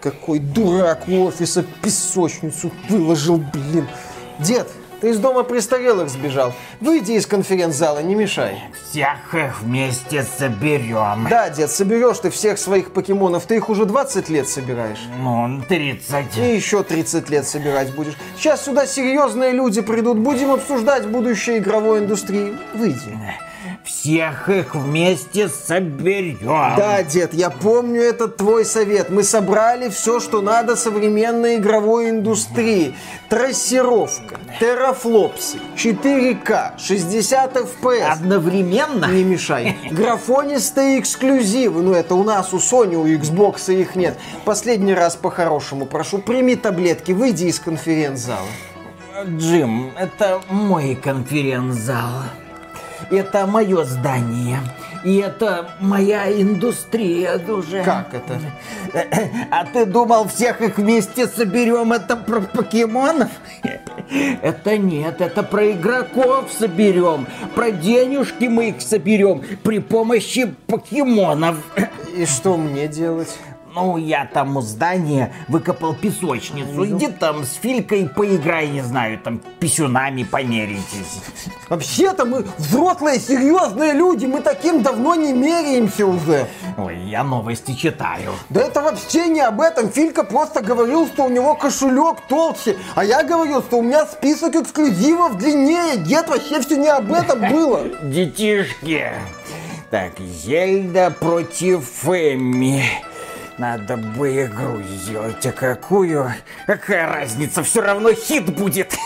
какой дурак у офиса песочницу выложил, блин. Дед, ты из дома престарелых сбежал. Выйди из конференц-зала, не мешай. Всех их вместе соберем. Да, дед, соберешь ты всех своих покемонов. Ты их уже 20 лет собираешь. Ну, 30. И еще 30 лет собирать будешь. Сейчас сюда серьезные люди придут. Будем обсуждать будущее игровой индустрии. Выйди. Всех их вместе соберем. Да, дед, я помню этот твой совет. Мы собрали все, что надо современной игровой индустрии. Трассировка, терафлопсы, 4К, 60 FPS. Одновременно? Не мешай. Графонистые эксклюзивы. Ну, это у нас, у Sony, у Xbox их нет. Последний раз по-хорошему прошу, прими таблетки, выйди из конференц-зала. Джим, это мой конференц-зал. Это мое здание. И это моя индустрия уже. Как это? А ты думал, всех их вместе соберем? Это про покемонов? Это нет, это про игроков соберем. Про денежки мы их соберем при помощи покемонов. И что мне делать? Ну, я там у здания выкопал песочницу. Иди там с Филькой поиграй, не знаю, там писюнами померитесь. Вообще-то мы взрослые, серьезные люди, мы таким давно не меряемся уже. Ой, я новости читаю. Да это вообще не об этом. Филька просто говорил, что у него кошелек толще, а я говорил, что у меня список эксклюзивов длиннее. Дед, вообще все не об этом было. Детишки. Так, Зельда против Эмми. Надо бы игру сделать, а какую? Какая разница, все равно хит будет.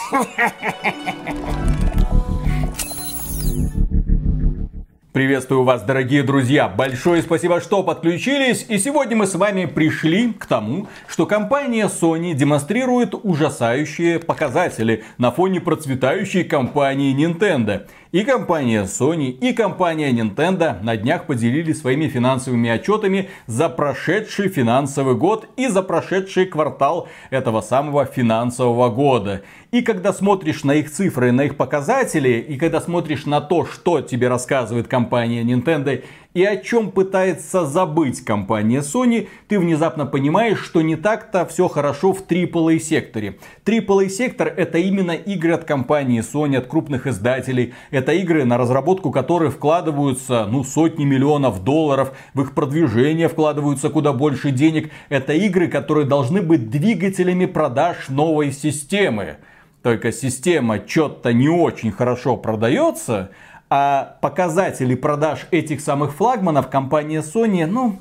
Приветствую вас, дорогие друзья! Большое спасибо, что подключились. И сегодня мы с вами пришли к тому, что компания Sony демонстрирует ужасающие показатели на фоне процветающей компании Nintendo. И компания Sony, и компания Nintendo на днях поделились своими финансовыми отчетами за прошедший финансовый год и за прошедший квартал этого самого финансового года. И когда смотришь на их цифры, на их показатели, и когда смотришь на то, что тебе рассказывает компания Nintendo и о чем пытается забыть компания Sony, ты внезапно понимаешь, что не так-то все хорошо в AAA секторе. AAA сектор это именно игры от компании Sony, от крупных издателей. Это игры, на разработку которых вкладываются ну, сотни миллионов долларов, в их продвижение вкладываются куда больше денег. Это игры, которые должны быть двигателями продаж новой системы. Только система что-то не очень хорошо продается, а показатели продаж этих самых флагманов компания Sony, ну,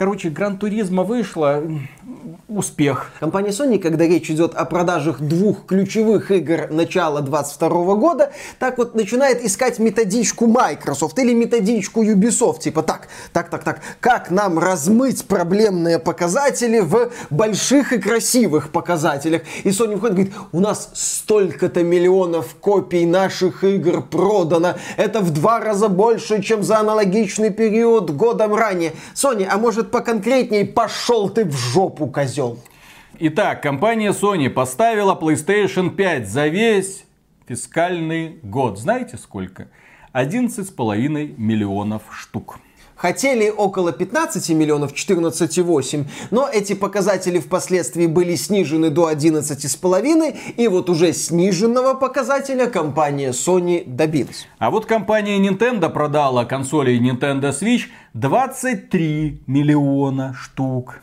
Короче, Гран Туризма вышла, успех. Компания Sony, когда речь идет о продажах двух ключевых игр начала 22 года, так вот начинает искать методичку Microsoft или методичку Ubisoft. Типа так, так, так, так, как нам размыть проблемные показатели в больших и красивых показателях. И Sony выходит говорит, у нас столько-то миллионов копий наших игр продано. Это в два раза больше, чем за аналогичный период годом ранее. Sony, а может поконкретней, пошел ты в жопу, козел. Итак, компания Sony поставила PlayStation 5 за весь фискальный год. Знаете сколько? 11,5 миллионов штук. Хотели около 15 миллионов, 14,8, но эти показатели впоследствии были снижены до 11,5, и вот уже сниженного показателя компания Sony добилась. А вот компания Nintendo продала консоли Nintendo Switch 23 миллиона штук.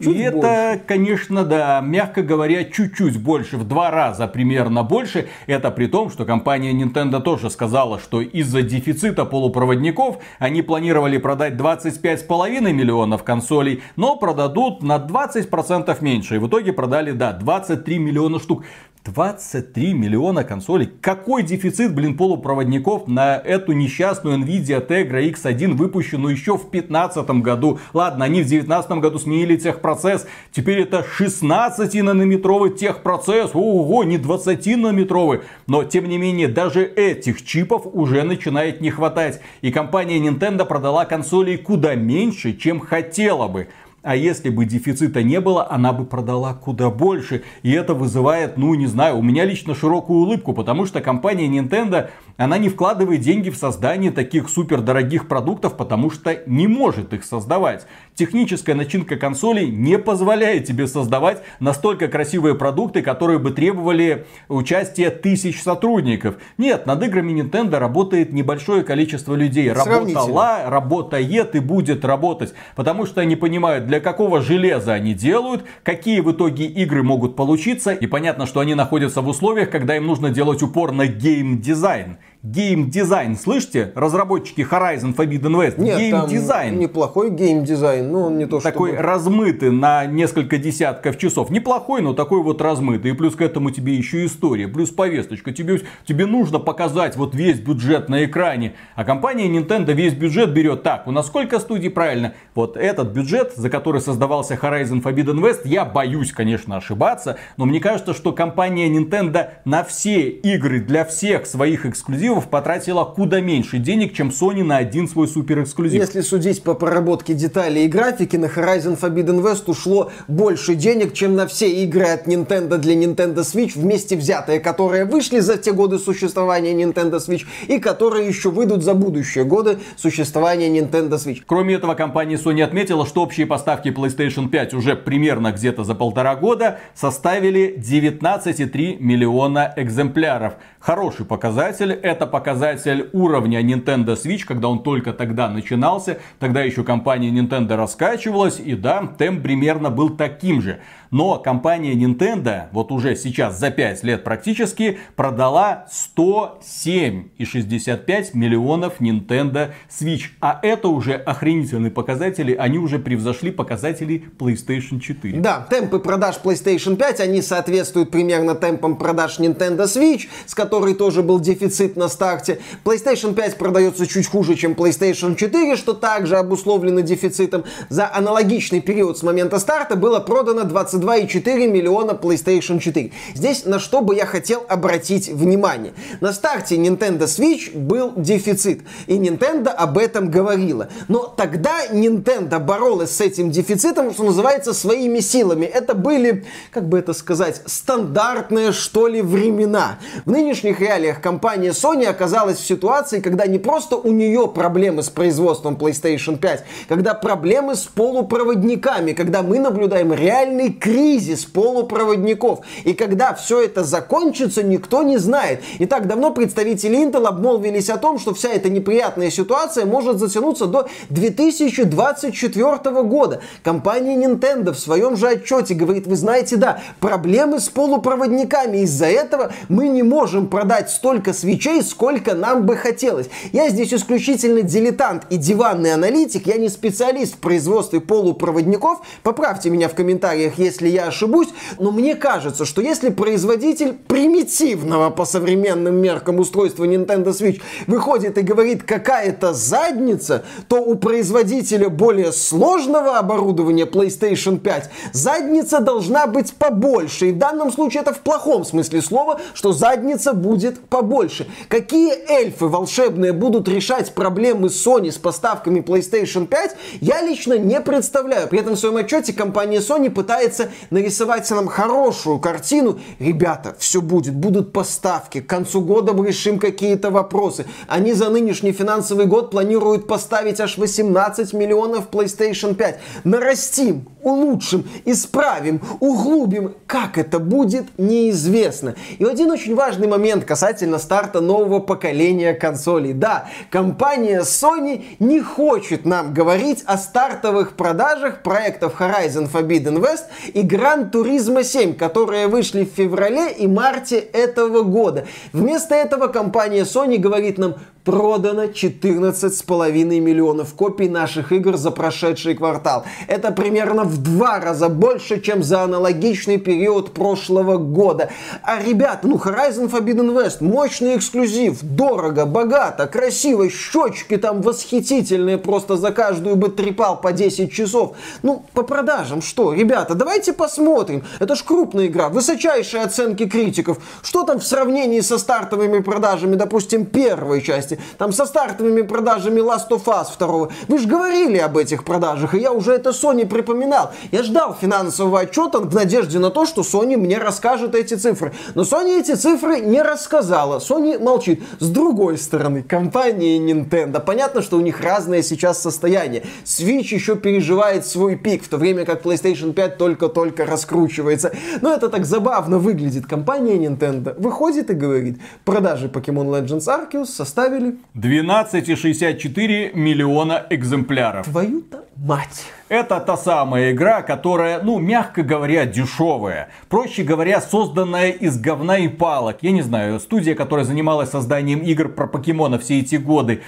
Чуть и больше. это, конечно, да, мягко говоря, чуть-чуть больше, в два раза примерно больше. Это при том, что компания Nintendo тоже сказала, что из-за дефицита полупроводников они планировали продать 25,5 миллионов консолей, но продадут на 20% меньше. И в итоге продали, да, 23 миллиона штук. 23 миллиона консолей. Какой дефицит, блин, полупроводников на эту несчастную Nvidia Tegra X1, выпущенную еще в 2015 году. Ладно, они в 2019 году сменили техпроцесс. Теперь это 16-нанометровый техпроцесс. Ого, не 20-нанометровый. Но, тем не менее, даже этих чипов уже начинает не хватать. И компания Nintendo продала консолей куда меньше, чем хотела бы. А если бы дефицита не было, она бы продала куда больше. И это вызывает, ну не знаю, у меня лично широкую улыбку, потому что компания Nintendo, она не вкладывает деньги в создание таких супер дорогих продуктов, потому что не может их создавать. Техническая начинка консолей не позволяет тебе создавать настолько красивые продукты, которые бы требовали участия тысяч сотрудников. Нет, над играми Nintendo работает небольшое количество людей. Работала, работает и будет работать. Потому что они понимают, для какого железа они делают, какие в итоге игры могут получиться. И понятно, что они находятся в условиях, когда им нужно делать упор на геймдизайн геймдизайн. Слышите? Разработчики Horizon Forbidden West. Нет, геймдизайн. там неплохой геймдизайн, но он не то, Такой чтобы... размытый на несколько десятков часов. Неплохой, но такой вот размытый. И плюс к этому тебе еще история, плюс повесточка. Тебе, тебе нужно показать вот весь бюджет на экране. А компания Nintendo весь бюджет берет. Так, у нас сколько студий правильно? Вот этот бюджет, за который создавался Horizon Forbidden West, я боюсь, конечно, ошибаться. Но мне кажется, что компания Nintendo на все игры для всех своих эксклюзивов эксклюзивов потратила куда меньше денег, чем Sony на один свой супер эксклюзив. Если судить по проработке деталей и графики, на Horizon Forbidden West ушло больше денег, чем на все игры от Nintendo для Nintendo Switch вместе взятые, которые вышли за те годы существования Nintendo Switch и которые еще выйдут за будущие годы существования Nintendo Switch. Кроме этого, компания Sony отметила, что общие поставки PlayStation 5 уже примерно где-то за полтора года составили 19,3 миллиона экземпляров. Хороший показатель. Это показатель уровня Nintendo Switch, когда он только тогда начинался. Тогда еще компания Nintendo раскачивалась. И да, темп примерно был таким же. Но компания Nintendo, вот уже сейчас за 5 лет практически, продала 107,65 миллионов Nintendo Switch. А это уже охренительные показатели, они уже превзошли показатели PlayStation 4. Да, темпы продаж PlayStation 5, они соответствуют примерно темпам продаж Nintendo Switch, с которой тоже был дефицит на старте. PlayStation 5 продается чуть хуже, чем PlayStation 4, что также обусловлено дефицитом. За аналогичный период с момента старта было продано 20 22,4 миллиона PlayStation 4. Здесь на что бы я хотел обратить внимание. На старте Nintendo Switch был дефицит, и Nintendo об этом говорила. Но тогда Nintendo боролась с этим дефицитом, что называется, своими силами. Это были, как бы это сказать, стандартные, что ли, времена. В нынешних реалиях компания Sony оказалась в ситуации, когда не просто у нее проблемы с производством PlayStation 5, когда проблемы с полупроводниками, когда мы наблюдаем реальный кризис полупроводников. И когда все это закончится, никто не знает. И так давно представители Intel обмолвились о том, что вся эта неприятная ситуация может затянуться до 2024 года. Компания Nintendo в своем же отчете говорит, вы знаете, да, проблемы с полупроводниками. Из-за этого мы не можем продать столько свечей, сколько нам бы хотелось. Я здесь исключительно дилетант и диванный аналитик, я не специалист в производстве полупроводников. Поправьте меня в комментариях, если если я ошибусь, но мне кажется, что если производитель примитивного по современным меркам устройства Nintendo Switch выходит и говорит какая-то задница, то у производителя более сложного оборудования PlayStation 5 задница должна быть побольше. И в данном случае это в плохом смысле слова, что задница будет побольше. Какие эльфы волшебные будут решать проблемы Sony с поставками PlayStation 5, я лично не представляю. При этом в своем отчете компания Sony пытается нарисовать нам хорошую картину. Ребята, все будет, будут поставки. К концу года мы решим какие-то вопросы. Они за нынешний финансовый год планируют поставить аж 18 миллионов PlayStation 5. Нарастим, улучшим, исправим, углубим. Как это будет, неизвестно. И один очень важный момент касательно старта нового поколения консолей. Да, компания Sony не хочет нам говорить о стартовых продажах проектов Horizon Forbidden West Gran Turismo 7, которые вышли в феврале и марте этого года. Вместо этого компания Sony говорит нам, продано 14,5 миллионов копий наших игр за прошедший квартал. Это примерно в два раза больше, чем за аналогичный период прошлого года. А ребята, ну Horizon Forbidden West, мощный эксклюзив, дорого, богато, красиво, щечки там восхитительные, просто за каждую бы трепал по 10 часов. Ну, по продажам что, ребята, давайте посмотрим. Это ж крупная игра, высочайшие оценки критиков. Что там в сравнении со стартовыми продажами, допустим, первой части? Там со стартовыми продажами Last of Us 2. Вы же говорили об этих продажах, и я уже это Sony припоминал. Я ждал финансового отчета в надежде на то, что Sony мне расскажет эти цифры. Но Sony эти цифры не рассказала. Sony молчит. С другой стороны, компания Nintendo. Понятно, что у них разное сейчас состояние. Switch еще переживает свой пик, в то время как PlayStation 5 только-только раскручивается. Но это так забавно выглядит. Компания Nintendo выходит и говорит, продажи Pokemon Legends Arceus составили 12,64 миллиона экземпляров. твою-то мать. Это та самая игра, которая, ну, мягко говоря, дешевая. Проще говоря, созданная из говна и палок. Я не знаю, студия, которая занималась созданием игр про покемона все эти годы.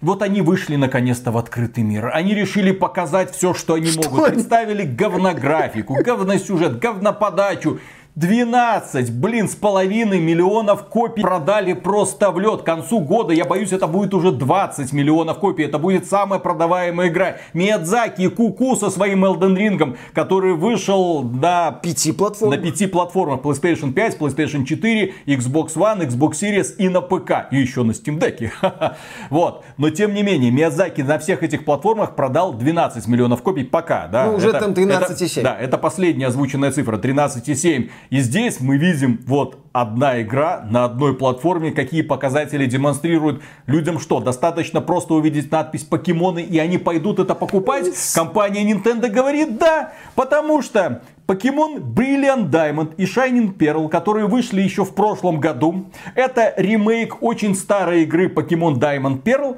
Вот они вышли наконец-то в открытый мир. Они решили показать все, что они могут. они? Представили говнографику, говносюжет, говноподачу. 12, блин, с половиной миллионов копий продали просто в лед. К концу года, я боюсь, это будет уже 20 миллионов копий. Это будет самая продаваемая игра. Миядзаки и Куку со своим Elden Ring, который вышел на Пяти платформ. на пяти платформах PlayStation 5, PlayStation 4, Xbox One, Xbox Series и на ПК. И еще на Steam Deck. Вот. Но тем не менее, Миядзаки на всех этих платформах продал 12 миллионов копий пока. Да? Ну, уже там 13,7. это- Да, это последняя озвученная цифра, 13,7. И здесь мы видим вот одна игра на одной платформе, какие показатели демонстрируют людям что? Достаточно просто увидеть надпись покемоны и они пойдут это покупать? Компания Nintendo говорит да, потому что Покемон Brilliant Diamond и Shining Pearl, которые вышли еще в прошлом году, это ремейк очень старой игры Покемон Diamond Pearl,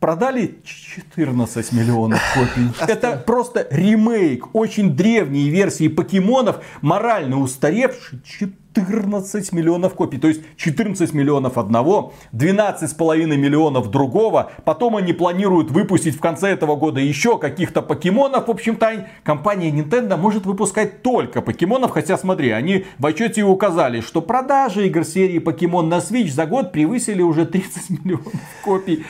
продали 14 миллионов копий. Это просто ремейк очень древней версии покемонов, морально устаревший 14 миллионов копий. То есть 14 миллионов одного, 12,5 миллионов другого. Потом они планируют выпустить в конце этого года еще каких-то покемонов. В общем-то, компания Nintendo может выпускать только покемонов. Хотя, смотри, они в отчете указали, что продажи игр серии покемон на Switch за год превысили уже 30 миллионов копий.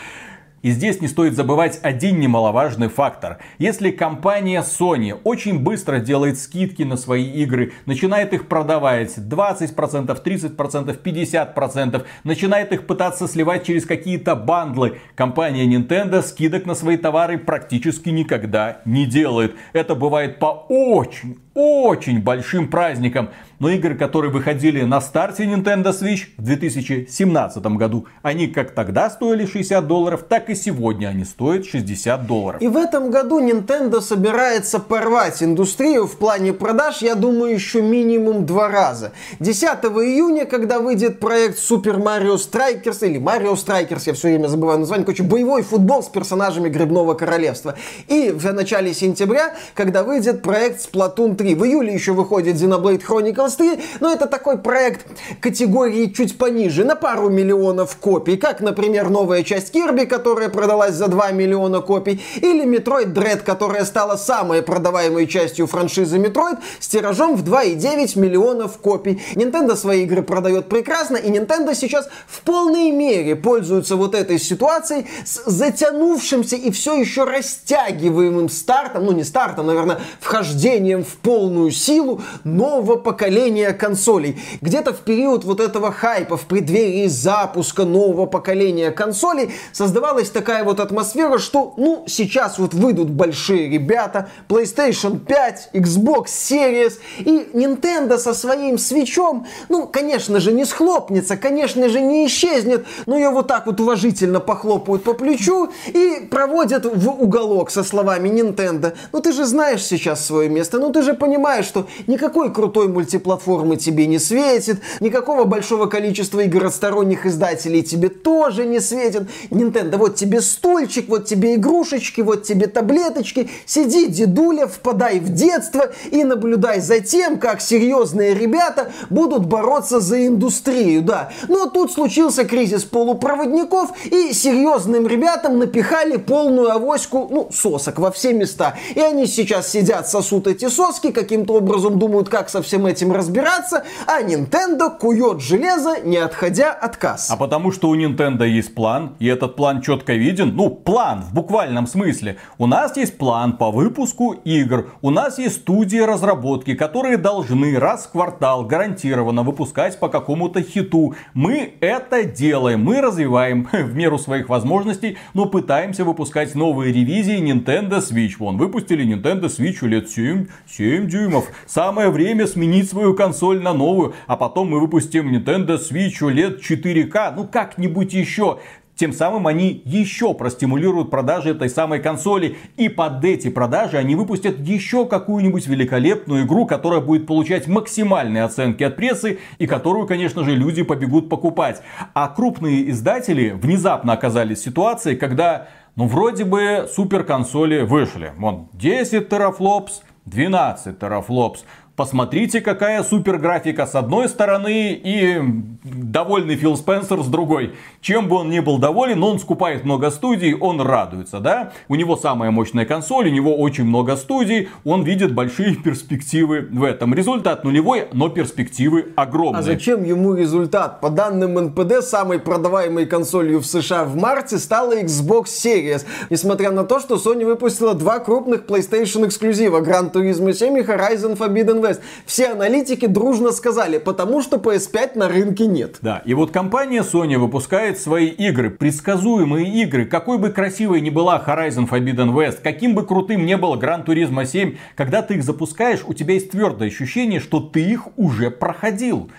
И здесь не стоит забывать один немаловажный фактор. Если компания Sony очень быстро делает скидки на свои игры, начинает их продавать 20%, 30%, 50%, начинает их пытаться сливать через какие-то бандлы, компания Nintendo скидок на свои товары практически никогда не делает. Это бывает по очень, очень большим праздникам. Но игры, которые выходили на старте Nintendo Switch в 2017 году, они как тогда стоили 60 долларов, так и сегодня они стоят 60 долларов. И в этом году Nintendo собирается порвать индустрию в плане продаж, я думаю, еще минимум два раза. 10 июня, когда выйдет проект Super Mario Strikers, или Mario Strikers, я все время забываю название, короче, боевой футбол с персонажами Грибного Королевства. И в начале сентября, когда выйдет проект Splatoon 3. В июле еще выходит Xenoblade Chronicles 3, но это такой проект категории чуть пониже, на пару миллионов копий, как, например, новая часть Kirby, которая продалась за 2 миллиона копий, или Metroid Dread, которая стала самой продаваемой частью франшизы Metroid с тиражом в 2,9 миллионов копий. Nintendo свои игры продает прекрасно, и Nintendo сейчас в полной мере пользуется вот этой ситуацией с затянувшимся и все еще растягиваемым стартом, ну не стартом, наверное, вхождением в полную силу нового поколения консолей. Где-то в период вот этого хайпа, в преддверии запуска нового поколения консолей, создавалась такая вот атмосфера, что, ну, сейчас вот выйдут большие ребята, PlayStation 5, Xbox Series, и Nintendo со своим свечом, ну, конечно же, не схлопнется, конечно же, не исчезнет, но ее вот так вот уважительно похлопают по плечу и проводят в уголок со словами Nintendo. Ну, ты же знаешь сейчас свое место, ну, ты же понимаешь, что никакой крутой мультиплатформы тебе не светит, никакого большого количества игр от сторонних издателей тебе тоже не светит. Nintendo, вот тебе стульчик, вот тебе игрушечки, вот тебе таблеточки, сиди, дедуля, впадай в детство и наблюдай за тем, как серьезные ребята будут бороться за индустрию, да. Но тут случился кризис полупроводников, и серьезным ребятам напихали полную авоську, ну, сосок во все места. И они сейчас сидят, сосут эти соски разработки, каким-то образом думают, как со всем этим разбираться, а Nintendo кует железо, не отходя от касс. А потому что у Nintendo есть план, и этот план четко виден. Ну, план в буквальном смысле. У нас есть план по выпуску игр. У нас есть студии разработки, которые должны раз в квартал гарантированно выпускать по какому-то хиту. Мы это делаем. Мы развиваем в меру своих возможностей, но пытаемся выпускать новые ревизии Nintendo Switch. Вон, выпустили Nintendo Switch лет 7, 7 дюймов. Самое время сменить свою консоль на новую. А потом мы выпустим Nintendo Switch лет 4К. Ну, как-нибудь еще. Тем самым они еще простимулируют продажи этой самой консоли. И под эти продажи они выпустят еще какую-нибудь великолепную игру, которая будет получать максимальные оценки от прессы и которую, конечно же, люди побегут покупать. А крупные издатели внезапно оказались в ситуации, когда ну, вроде бы супер консоли вышли. Вон, 10 терафлопс, 12 терафлопс. Посмотрите, какая супер графика с одной стороны и довольный Фил Спенсер с другой. Чем бы он ни был доволен, он скупает много студий, он радуется, да? У него самая мощная консоль, у него очень много студий, он видит большие перспективы в этом. Результат нулевой, но перспективы огромные. А зачем ему результат? По данным НПД, самой продаваемой консолью в США в марте стала Xbox Series. Несмотря на то, что Sony выпустила два крупных PlayStation эксклюзива Gran Turismo 7 и Horizon Forbidden West West. Все аналитики дружно сказали, потому что PS5 на рынке нет. Да, и вот компания Sony выпускает свои игры, предсказуемые игры. Какой бы красивой ни была Horizon Forbidden West, каким бы крутым не было Gran Turismo 7, когда ты их запускаешь, у тебя есть твердое ощущение, что ты их уже проходил.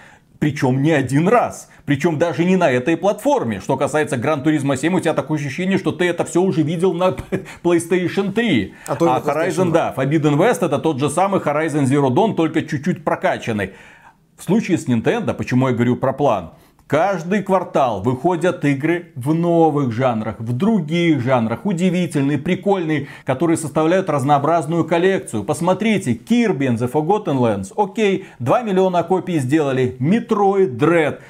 Причем не один раз. Причем даже не на этой платформе. Что касается Gran Turismo 7, у тебя такое ощущение, что ты это все уже видел на PlayStation 3. А, а Horizon, да, Forbidden West это тот же самый Horizon Zero Dawn, только чуть-чуть прокачанный. В случае с Nintendo, почему я говорю про план? Каждый квартал выходят игры в новых жанрах, в других жанрах, удивительные, прикольные, которые составляют разнообразную коллекцию. Посмотрите, Kirby and the Forgotten Lands, окей, 2 миллиона копий сделали, Metroid Dread,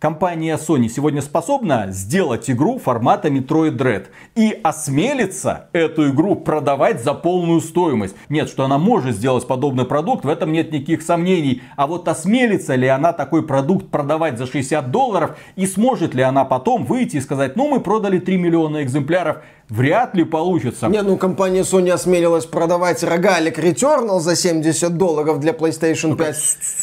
компания Sony сегодня способна сделать игру формата Metroid Dread и осмелиться эту игру продавать за полную стоимость. Нет, что она может сделать подобный продукт, в этом нет никаких сомнений. А вот осмелится ли она такой продукт продавать за 60 долларов и сможет ли она потом выйти и сказать, ну мы продали 3 миллиона экземпляров, Вряд ли получится. Не, ну компания Sony осмелилась продавать рогалик Returnal за 70 долларов для PlayStation 5.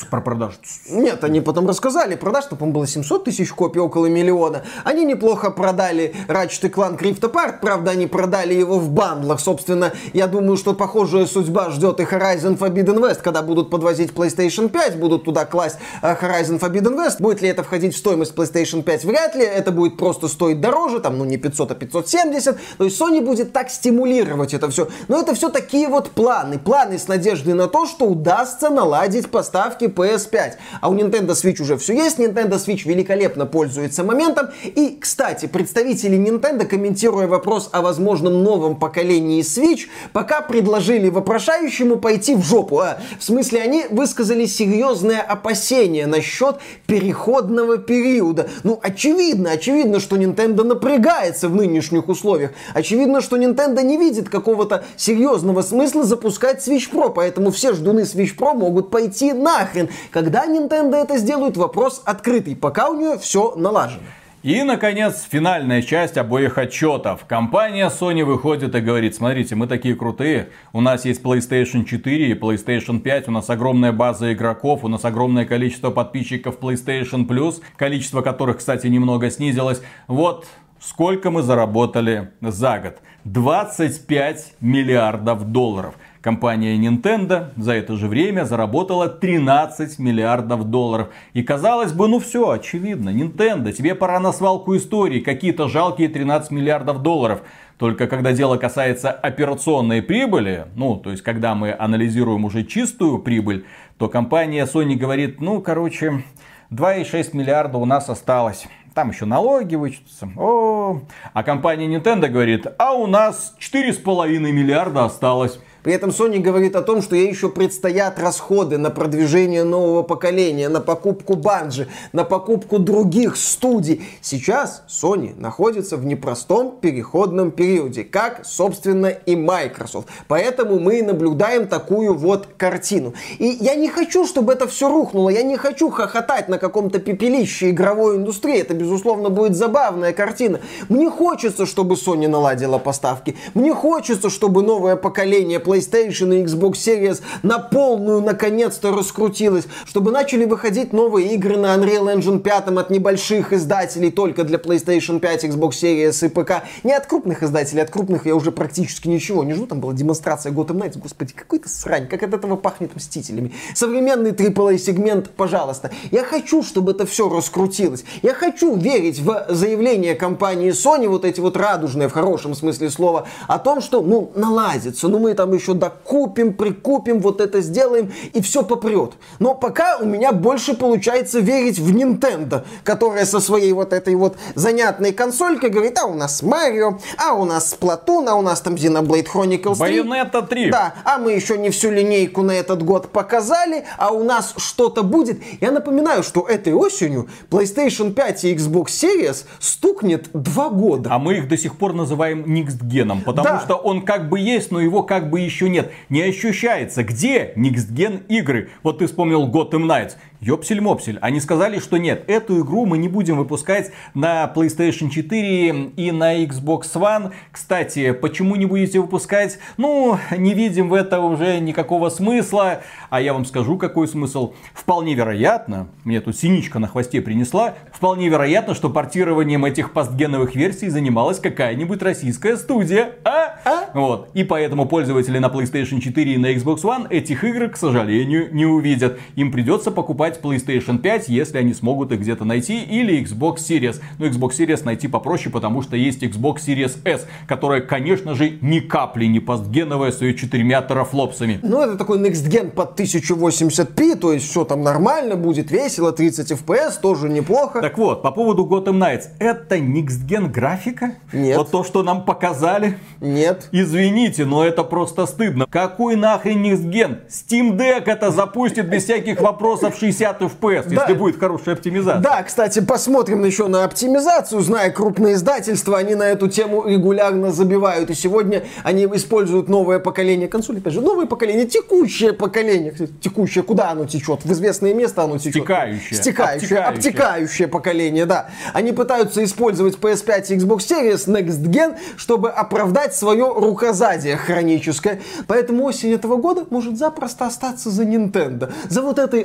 Ну, про продажу. Нет, они потом рассказали. Продаж, что, по было 700 тысяч копий, около миллиона. Они неплохо продали Ratchet Clank Rift Apart. Правда, они продали его в бандлах. Собственно, я думаю, что похожая судьба ждет и Horizon Forbidden West, когда будут подвозить PlayStation 5, будут туда класть э, Horizon Forbidden West. Будет ли это входить в стоимость PlayStation 5? Вряд ли. Это будет просто стоить дороже, там, ну, не 500, а 570. То есть Sony будет так стимулировать это все. Но это все такие вот планы. Планы с надеждой на то, что удастся наладить поставки PS5. А у Nintendo Switch уже все есть. Nintendo Switch великолепно пользуется моментом. И, кстати, представители Nintendo, комментируя вопрос о возможном новом поколении Switch, пока предложили вопрошающему пойти в жопу. А, в смысле, они высказали серьезное опасение насчет переходного периода. Ну, очевидно, очевидно, что Nintendo напрягается в нынешних условиях. Очевидно, что Nintendo не видит какого-то серьезного смысла запускать Switch Pro, поэтому все ждуны Switch Pro могут пойти нахрен. Когда Nintendo это сделают, вопрос открытый, пока у нее все налажено. И, наконец, финальная часть обоих отчетов. Компания Sony выходит и говорит, смотрите, мы такие крутые, у нас есть PlayStation 4 и PlayStation 5, у нас огромная база игроков, у нас огромное количество подписчиков PlayStation Plus, количество которых, кстати, немного снизилось. Вот, Сколько мы заработали за год? 25 миллиардов долларов. Компания Nintendo за это же время заработала 13 миллиардов долларов. И казалось бы, ну все, очевидно, Nintendo, тебе пора на свалку истории, какие-то жалкие 13 миллиардов долларов. Только когда дело касается операционной прибыли, ну, то есть когда мы анализируем уже чистую прибыль, то компания Sony говорит, ну, короче, 2,6 миллиарда у нас осталось. Там еще налоги вычтутся. О, а компания Nintendo говорит, а у нас 4,5 миллиарда осталось. При этом Sony говорит о том, что ей еще предстоят расходы на продвижение нового поколения, на покупку банджи, на покупку других студий. Сейчас Sony находится в непростом переходном периоде, как, собственно, и Microsoft. Поэтому мы наблюдаем такую вот картину. И я не хочу, чтобы это все рухнуло, я не хочу хохотать на каком-то пепелище игровой индустрии. Это, безусловно, будет забавная картина. Мне хочется, чтобы Sony наладила поставки. Мне хочется, чтобы новое поколение PlayStation и Xbox Series на полную наконец-то раскрутилось. Чтобы начали выходить новые игры на Unreal Engine 5 от небольших издателей только для PlayStation 5, Xbox Series и ПК. Не от крупных издателей, от крупных я уже практически ничего не жду. Там была демонстрация Gotham Knights. Господи, какой-то срань. Как от этого пахнет Мстителями. Современный AAA сегмент, пожалуйста. Я хочу, чтобы это все раскрутилось. Я хочу верить в заявление компании Sony, вот эти вот радужные в хорошем смысле слова, о том, что, ну, наладится, ну, мы там еще докупим, прикупим, вот это сделаем, и все попрет. Но пока у меня больше получается верить в Nintendo, которая со своей вот этой вот занятной консолькой говорит, а у нас Марио, а у нас Splatoon, а у нас там Xenoblade Chronicles 3. Bayonetta 3. Да, а мы еще не всю линейку на этот год показали, а у нас что-то будет. Я напоминаю, что этой осенью PlayStation 5 и Xbox Series стукнет два года. А мы их до сих пор называем Gen, потому Да. что он как бы есть, но его как бы еще нет. Не ощущается. Где Gen игры? Вот ты вспомнил Gotham Knights. Ёпсель-мопсель. Они сказали, что нет, эту игру мы не будем выпускать на PlayStation 4 и на Xbox One. Кстати, почему не будете выпускать? Ну, не видим в этом уже никакого смысла. А я вам скажу, какой смысл. Вполне вероятно, мне тут синичка на хвосте принесла, вполне вероятно, что портированием этих постгеновых версий занималась какая-нибудь российская студия. А? Вот. И поэтому пользователи на PlayStation 4 и на Xbox One этих игр, к сожалению, не увидят. Им придется покупать PlayStation 5, если они смогут их где-то найти, или Xbox Series. Но Xbox Series найти попроще, потому что есть Xbox Series S, которая, конечно же, ни капли не постгеновая с ее четырьмя терафлопсами. Ну, это такой Next Gen под 1080p, то есть все там нормально будет, весело, 30 FPS, тоже неплохо. Так вот, по поводу Gotham Knights. Это Next Gen графика? Нет. Вот то, что нам показали? Нет. Извините, но это просто стыдно. Какой нахрен Next Gen? Steam Deck это запустит без всяких вопросов 60 FPS, Да. если будет хорошая оптимизация. Да, кстати, посмотрим еще на оптимизацию. Зная крупные издательства, они на эту тему регулярно забивают. И сегодня они используют новое поколение консолей. Опять же, новое поколение, текущее поколение. Текущее, куда оно течет? В известное место оно течет. Стекающее. Стекающее. Обтекающее. Обтекающее поколение, да. Они пытаются использовать PS5 и Xbox Series Next Gen, чтобы оправдать свое рукозадие хроническое. Поэтому осень этого года может запросто остаться за Nintendo. За вот этой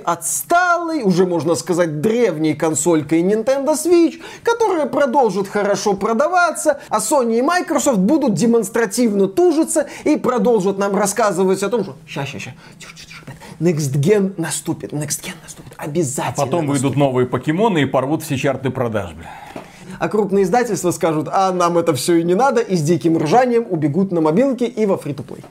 отсталой, уже можно сказать, древней консолькой Nintendo Switch, которая продолжит хорошо продаваться, а Sony и Microsoft будут демонстративно тужиться и продолжат нам рассказывать о том, что ща, ща, ща, Next Gen наступит, Next Gen наступит, обязательно Потом наступит. выйдут новые покемоны и порвут все чарты продаж, бля. А крупные издательства скажут, а нам это все и не надо, и с диким ржанием убегут на мобилки и во фри-то-плей.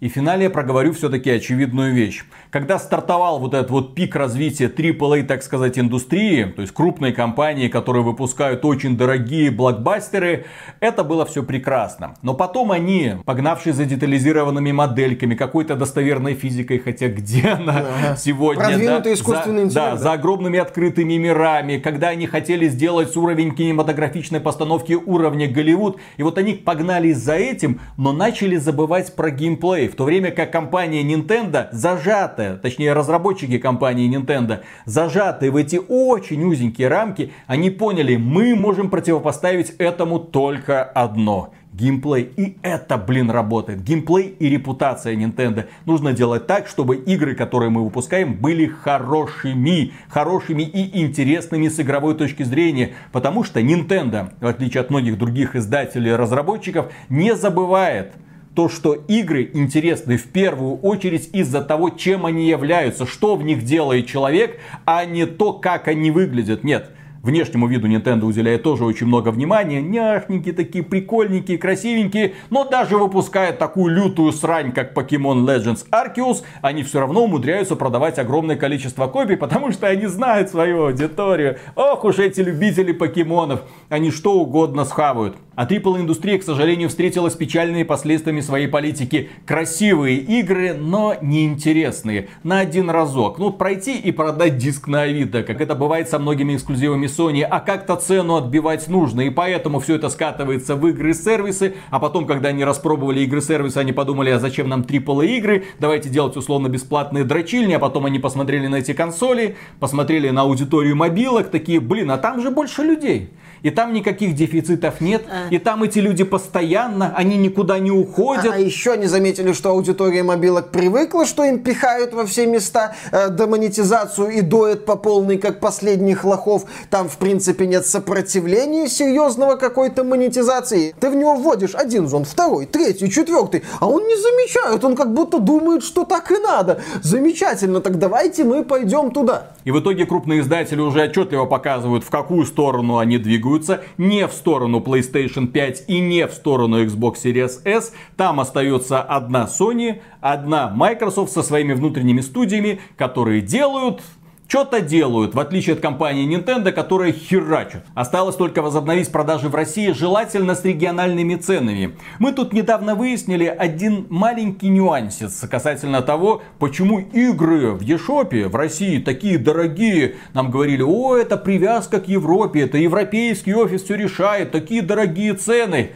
И в финале я проговорю все-таки очевидную вещь. Когда стартовал вот этот вот пик развития AAA, так сказать, индустрии, то есть крупные компании, которые выпускают очень дорогие блокбастеры, это было все прекрасно. Но потом они, погнавшись за детализированными модельками, какой-то достоверной физикой, хотя где она сегодня, Продвинутый да, искусственный за, интеллект, да, да. за огромными открытыми мирами, когда они хотели сделать уровень кинематографичной постановки уровня Голливуд, и вот они погнались за этим, но начали забывать про геймплей, в то время как компания Nintendo, зажатая, точнее разработчики компании Nintendo, зажатые в эти очень узенькие рамки, они поняли, мы можем противопоставить этому только одно геймплей. И это, блин, работает. Геймплей и репутация Nintendo. Нужно делать так, чтобы игры, которые мы выпускаем, были хорошими. Хорошими и интересными с игровой точки зрения. Потому что Nintendo, в отличие от многих других издателей и разработчиков, не забывает то, что игры интересны в первую очередь из-за того, чем они являются, что в них делает человек, а не то, как они выглядят. Нет, Внешнему виду Nintendo уделяет тоже очень много внимания. Няхненькие такие, прикольненькие, красивенькие. Но даже выпуская такую лютую срань, как Pokemon Legends Arceus, они все равно умудряются продавать огромное количество копий, потому что они знают свою аудиторию. Ох уж эти любители покемонов. Они что угодно схавают. А AAA-индустрия, к сожалению, встретилась печальными последствиями своей политики. Красивые игры, но неинтересные. На один разок. Ну, пройти и продать диск на Авито, как это бывает со многими эксклюзивами Sony. А как-то цену отбивать нужно. И поэтому все это скатывается в игры-сервисы. А потом, когда они распробовали игры-сервисы, они подумали, а зачем нам AAA-игры? Давайте делать условно бесплатные дрочильни. А потом они посмотрели на эти консоли, посмотрели на аудиторию мобилок. Такие, блин, а там же больше людей и там никаких дефицитов нет, а. и там эти люди постоянно, они никуда не уходят. А, а еще не заметили, что аудитория мобилок привыкла, что им пихают во все места э, демонетизацию и доят по полной, как последних лохов. Там, в принципе, нет сопротивления серьезного какой-то монетизации. Ты в него вводишь один зон, второй, третий, четвертый, а он не замечает, он как будто думает, что так и надо. Замечательно, так давайте мы пойдем туда. И в итоге крупные издатели уже отчетливо показывают, в какую сторону они двигаются не в сторону PlayStation 5 и не в сторону Xbox Series S. Там остается одна Sony, одна Microsoft со своими внутренними студиями, которые делают что-то делают, в отличие от компании Nintendo, которая херачит. Осталось только возобновить продажи в России, желательно с региональными ценами. Мы тут недавно выяснили один маленький нюансец касательно того, почему игры в eShop в России такие дорогие. Нам говорили, о, это привязка к Европе, это европейский офис все решает, такие дорогие цены.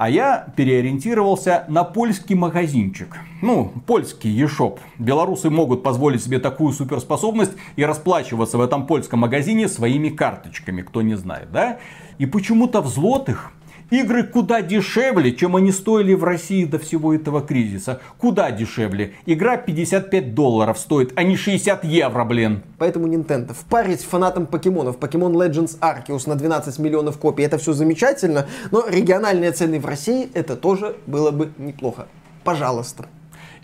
А я переориентировался на польский магазинчик. Ну, польский eShop. Белорусы могут позволить себе такую суперспособность и расплачиваться в этом польском магазине своими карточками, кто не знает, да? И почему-то в злотых Игры куда дешевле, чем они стоили в России до всего этого кризиса. Куда дешевле. Игра 55 долларов стоит, а не 60 евро, блин. Поэтому Nintendo впарить фанатам покемонов. Pokemon Legends Arceus на 12 миллионов копий. Это все замечательно, но региональные цены в России это тоже было бы неплохо. Пожалуйста.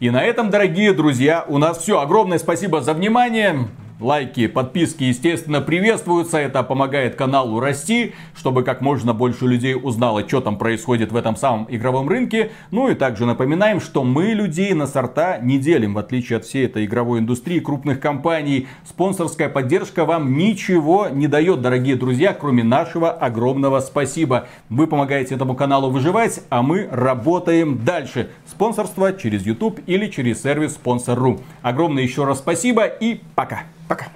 И на этом, дорогие друзья, у нас все. Огромное спасибо за внимание. Лайки, подписки, естественно, приветствуются. Это помогает каналу расти, чтобы как можно больше людей узнало, что там происходит в этом самом игровом рынке. Ну и также напоминаем, что мы людей на сорта не делим, в отличие от всей этой игровой индустрии, крупных компаний. Спонсорская поддержка вам ничего не дает, дорогие друзья, кроме нашего огромного спасибо. Вы помогаете этому каналу выживать, а мы работаем дальше. Спонсорство через YouTube или через сервис Sponsor.ru. Огромное еще раз спасибо и пока. Пока.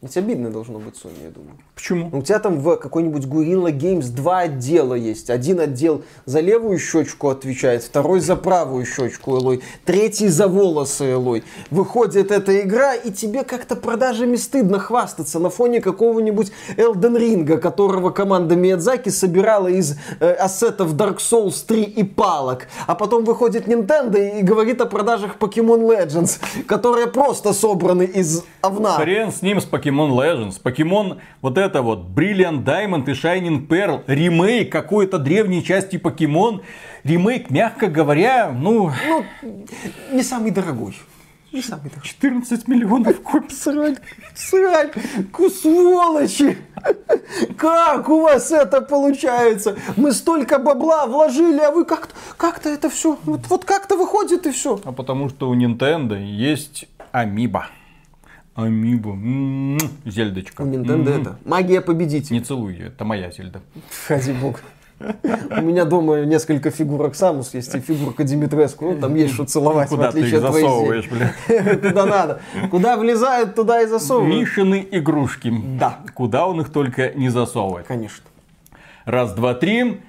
Ведь обидно должно быть Sony, я думаю. Почему? У тебя там в какой-нибудь Gorilla Games два отдела есть. Один отдел за левую щечку отвечает, второй за правую щечку, Элой, третий за волосы, Элой. Выходит эта игра, и тебе как-то продажами стыдно хвастаться на фоне какого-нибудь Elden Ring, которого команда Миядзаки собирала из э, ассетов Dark Souls 3 и палок. А потом выходит Nintendo и говорит о продажах Pokemon Legends, которые просто собраны из овна. Хрен с ним, с Pokemon Legends. Pokemon вот это вот Brilliant Diamond и Shining Pearl, ремейк какой-то древней части Покемон. Ремейк, мягко говоря, ну... Ну, не самый дорогой. Не самый дорогой. 14 миллионов копий. Срань, срань, сволочи! Как у вас это получается? Мы столько бабла вложили, а вы как-то как это все, вот, вот как-то выходит и все. А потому что у Nintendo есть Амиба. Амибо. М-м-м. Зельдочка. У Nintendo м-м. это. Магия победить. Не целуй ее, это моя Зельда. Хази бог. У меня дома несколько фигурок Самус есть и фигурка Димитреску. Ну, там есть что целовать, Куда в отличие ты их засовываешь, бля? Куда надо. Куда влезают, туда и засовывают. Мишины игрушки. Да. Куда он их только не засовывает. Конечно. Раз, два, три.